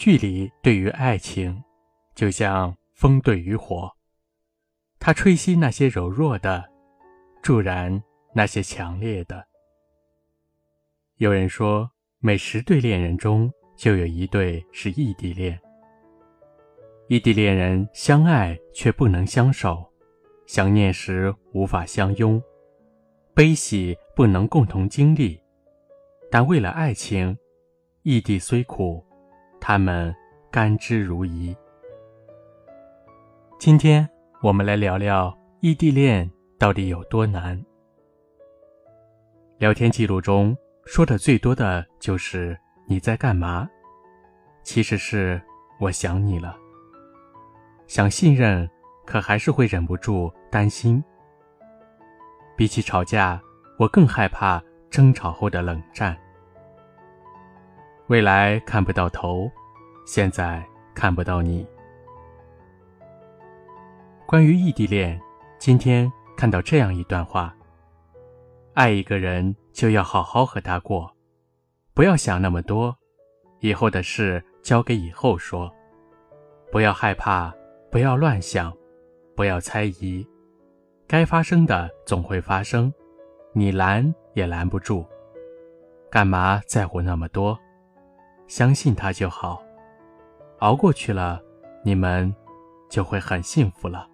距离对于爱情，就像风对于火，它吹熄那些柔弱的，助燃那些强烈的。有人说，每十对恋人中就有一对是异地恋。异地恋人相爱却不能相守，想念时无法相拥，悲喜不能共同经历，但为了爱情，异地虽苦。他们甘之如饴。今天我们来聊聊异地恋到底有多难。聊天记录中说的最多的就是“你在干嘛”，其实是我想你了。想信任，可还是会忍不住担心。比起吵架，我更害怕争吵后的冷战。未来看不到头，现在看不到你。关于异地恋，今天看到这样一段话：爱一个人就要好好和他过，不要想那么多，以后的事交给以后说。不要害怕，不要乱想，不要猜疑，该发生的总会发生，你拦也拦不住，干嘛在乎那么多？相信他就好，熬过去了，你们就会很幸福了。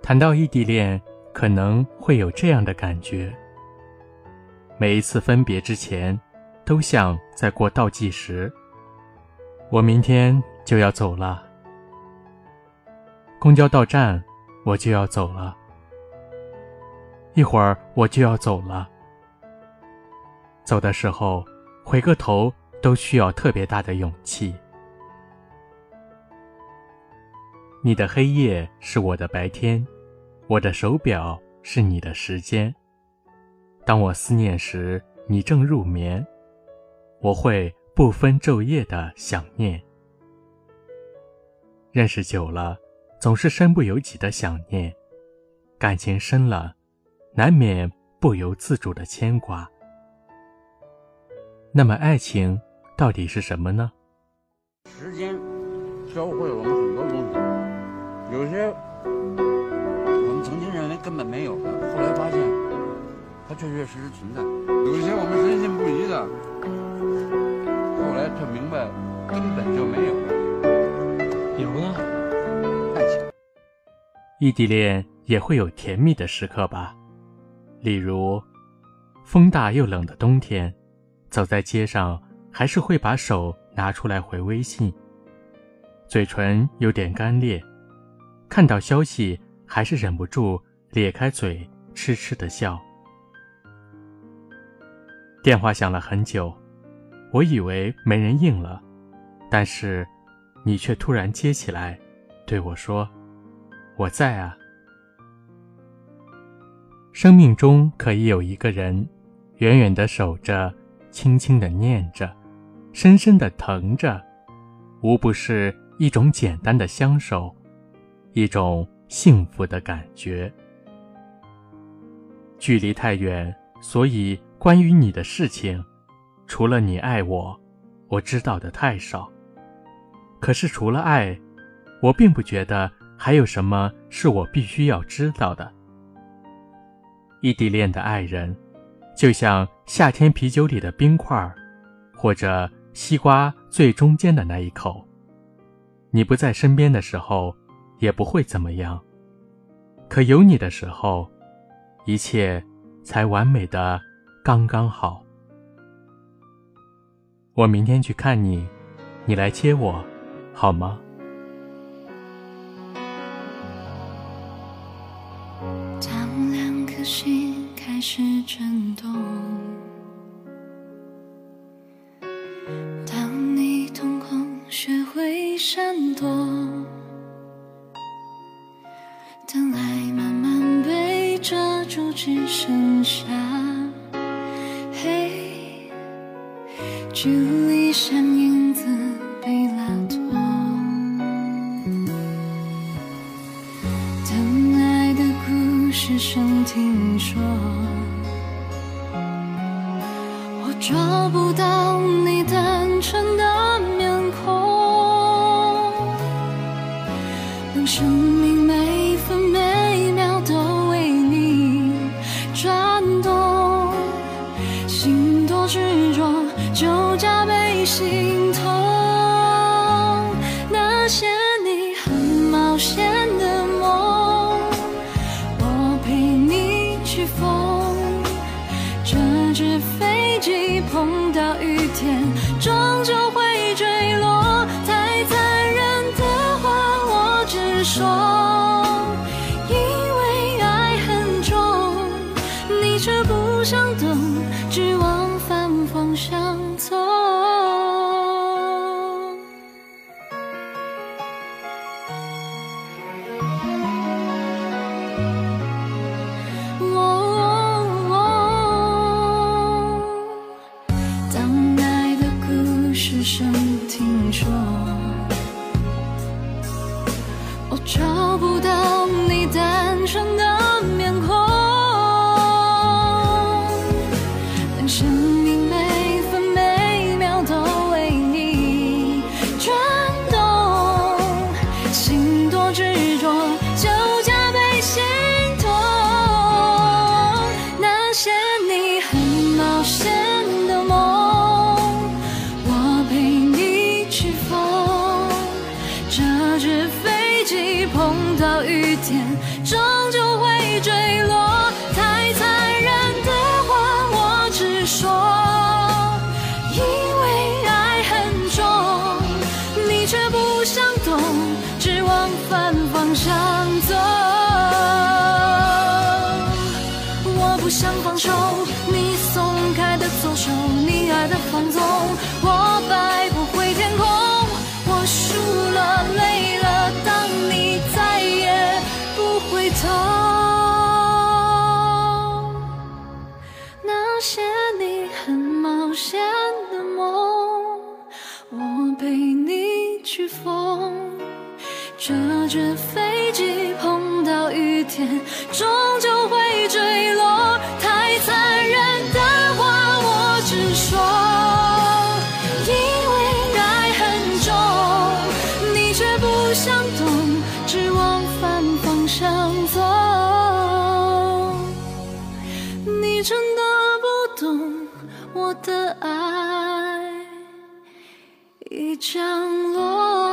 谈到异地恋，可能会有这样的感觉：每一次分别之前，都像在过倒计时。我明天就要走了，公交到站，我就要走了，一会儿我就要走了。走的时候，回个头都需要特别大的勇气。你的黑夜是我的白天，我的手表是你的时间。当我思念时，你正入眠，我会不分昼夜的想念。认识久了，总是身不由己的想念；感情深了，难免不由自主的牵挂。那么，爱情到底是什么呢？时间教会了我们很多东西，有些我们曾经认为根本没有的，后来发现它确确实实存在；有一些我们深信不疑的，后来却明白根本就没有。比如呢，爱情。异地恋也会有甜蜜的时刻吧？例如，风大又冷的冬天。走在街上，还是会把手拿出来回微信，嘴唇有点干裂，看到消息还是忍不住咧开嘴痴痴的笑。电话响了很久，我以为没人应了，但是你却突然接起来，对我说：“我在啊。”生命中可以有一个人，远远的守着。轻轻的念着，深深的疼着，无不是一种简单的相守，一种幸福的感觉。距离太远，所以关于你的事情，除了你爱我，我知道的太少。可是除了爱，我并不觉得还有什么是我必须要知道的。异地恋的爱人。就像夏天啤酒里的冰块，或者西瓜最中间的那一口。你不在身边的时候，也不会怎么样；可有你的时候，一切才完美的刚刚好。我明天去看你，你来接我，好吗？当两颗心。开始震动。当你瞳孔学会闪躲，等爱慢慢被遮住，只剩下黑，距离像影子失声听说。我找不到你单纯的坠落。太残忍的话，我只说，因为爱很重，你却不想懂，只往反方向走。我不想放手，你松开的左手，你爱的放纵，我摆只飞机碰到雨天，终究会坠落。太残忍的话，我只说，因为爱很重，你却不想懂，只往反方向走。你真的不懂我的爱已降落。